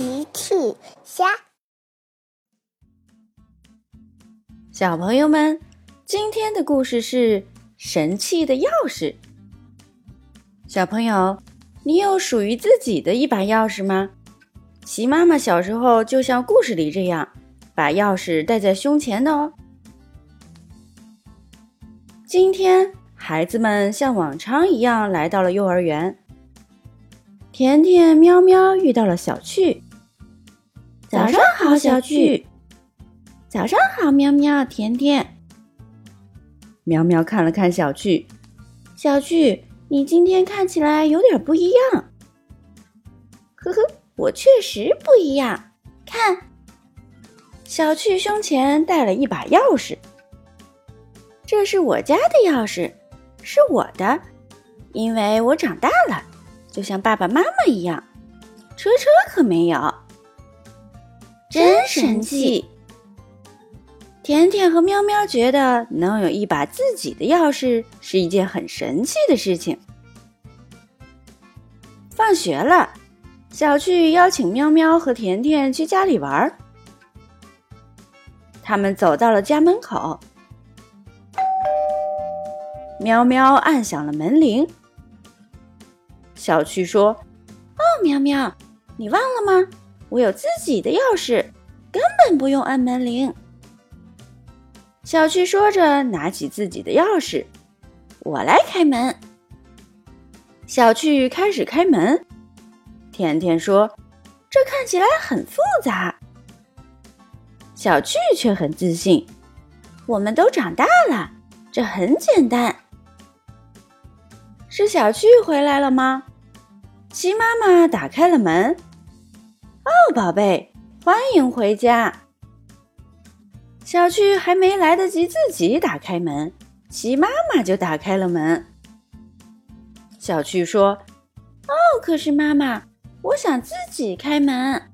奇趣虾，小朋友们，今天的故事是神器的钥匙。小朋友，你有属于自己的一把钥匙吗？齐妈妈小时候就像故事里这样，把钥匙带在胸前的哦。今天，孩子们像往常一样来到了幼儿园。甜甜、喵喵遇到了小趣。早上好，小趣。早上好，喵喵、甜甜。喵喵看了看小趣，小趣，你今天看起来有点不一样。呵呵，我确实不一样。看，小趣胸前带了一把钥匙，这是我家的钥匙，是我的，因为我长大了。就像爸爸妈妈一样，车车可没有，真神气！甜甜和喵喵觉得能有一把自己的钥匙是一件很神奇的事情。放学了，小趣邀请喵喵和甜甜去家里玩。他们走到了家门口，喵喵按响了门铃。小趣说：“哦，喵喵，你忘了吗？我有自己的钥匙，根本不用按门铃。”小趣说着，拿起自己的钥匙：“我来开门。”小趣开始开门。甜甜说：“这看起来很复杂。”小趣却很自信：“我们都长大了，这很简单。”是小趣回来了吗？鸡妈妈打开了门。哦，宝贝，欢迎回家。小趣还没来得及自己打开门，齐妈妈就打开了门。小趣说：“哦，可是妈妈，我想自己开门。”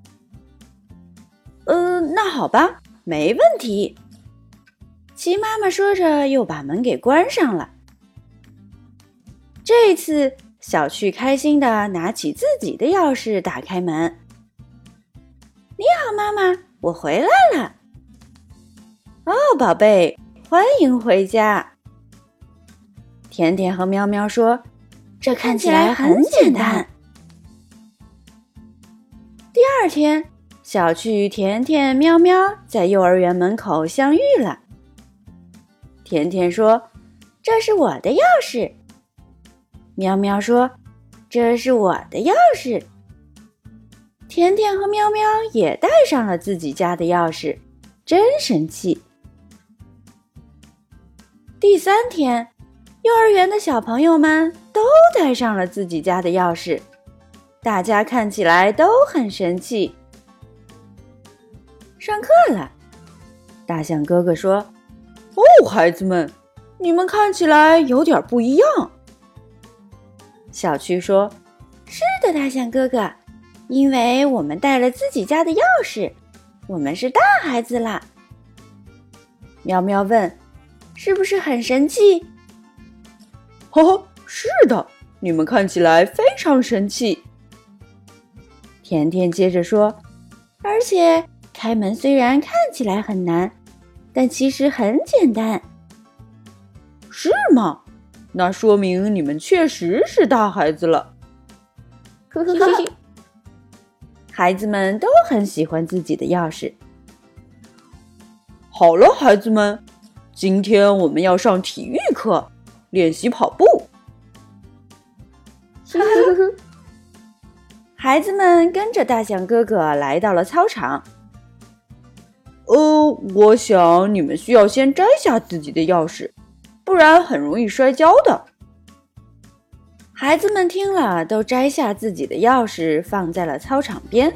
呃，那好吧，没问题。齐妈妈说着，又把门给关上了。这次。小趣开心的拿起自己的钥匙，打开门。你好，妈妈，我回来了。哦，宝贝，欢迎回家。甜甜和喵喵说：“这看起来很简单。”第二天，小趣、甜甜、喵喵在幼儿园门口相遇了。甜甜说：“这是我的钥匙。”喵喵说：“这是我的钥匙。”甜甜和喵喵也带上了自己家的钥匙，真神气。第三天，幼儿园的小朋友们都带上了自己家的钥匙，大家看起来都很神气。上课了，大象哥哥说：“哦，孩子们，你们看起来有点不一样。”小趣说：“是的，大象哥哥，因为我们带了自己家的钥匙，我们是大孩子啦。”喵喵问：“是不是很神气？”“呵呵，是的，你们看起来非常神气。”甜甜接着说：“而且开门虽然看起来很难，但其实很简单。”“是吗？”那说明你们确实是大孩子了。呵呵呵，孩子们都很喜欢自己的钥匙。好了，孩子们，今天我们要上体育课，练习跑步。孩子们跟着大象哥哥来到了操场。呃，我想你们需要先摘下自己的钥匙。不然很容易摔跤的。孩子们听了，都摘下自己的钥匙，放在了操场边。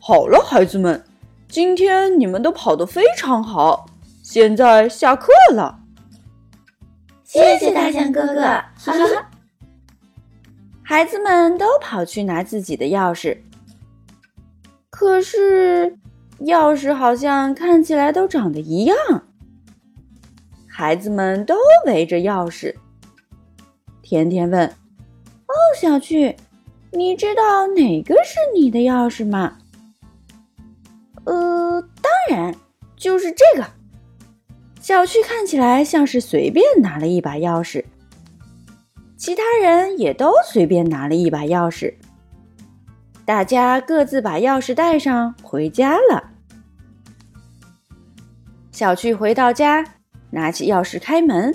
好了，孩子们，今天你们都跑得非常好，现在下课了。谢谢大象哥哥，哈哈。孩子们都跑去拿自己的钥匙，可是。钥匙好像看起来都长得一样。孩子们都围着钥匙。甜甜问：“哦小趣，你知道哪个是你的钥匙吗？呃，当然，就是这个。小趣看起来像是随便拿了一把钥匙，其他人也都随便拿了一把钥匙。大家各自把钥匙带上，回家了。小趣回到家，拿起钥匙开门。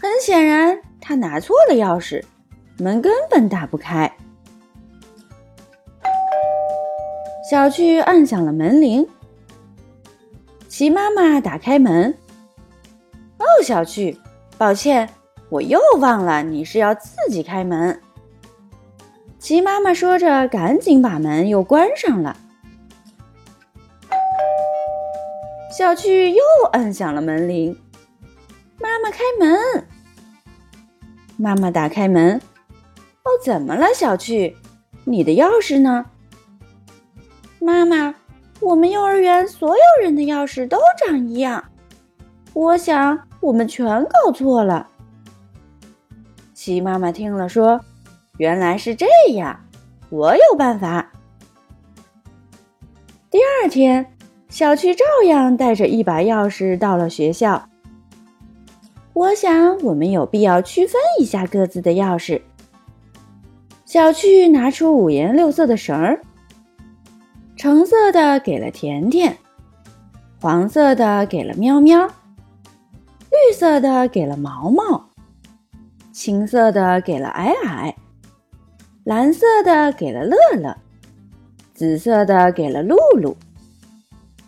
很显然，他拿错了钥匙，门根本打不开。小趣按响了门铃。齐妈妈打开门。哦，小趣，抱歉，我又忘了你是要自己开门。齐妈妈说着，赶紧把门又关上了。小趣又按响了门铃。妈妈开门。妈妈打开门。哦，怎么了，小趣？你的钥匙呢？妈妈，我们幼儿园所有人的钥匙都长一样。我想我们全搞错了。齐妈妈听了说：“原来是这样，我有办法。”第二天，小趣照样带着一把钥匙到了学校。我想，我们有必要区分一下各自的钥匙。小趣拿出五颜六色的绳儿，橙色的给了甜甜，黄色的给了喵喵，绿色的给了毛毛，青色的给了矮矮，蓝色的给了乐乐，紫色的给了露露。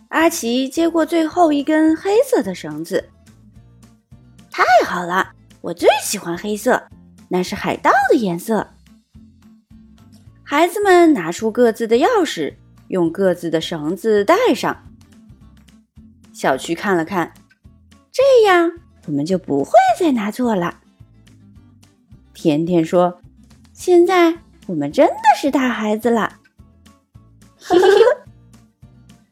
阿奇接过最后一根黑色的绳子。太好了，我最喜欢黑色，那是海盗的颜色。孩子们拿出各自的钥匙，用各自的绳子带上。小区看了看，这样我们就不会再拿错了。甜甜说：“现在我们真的是大孩子了。”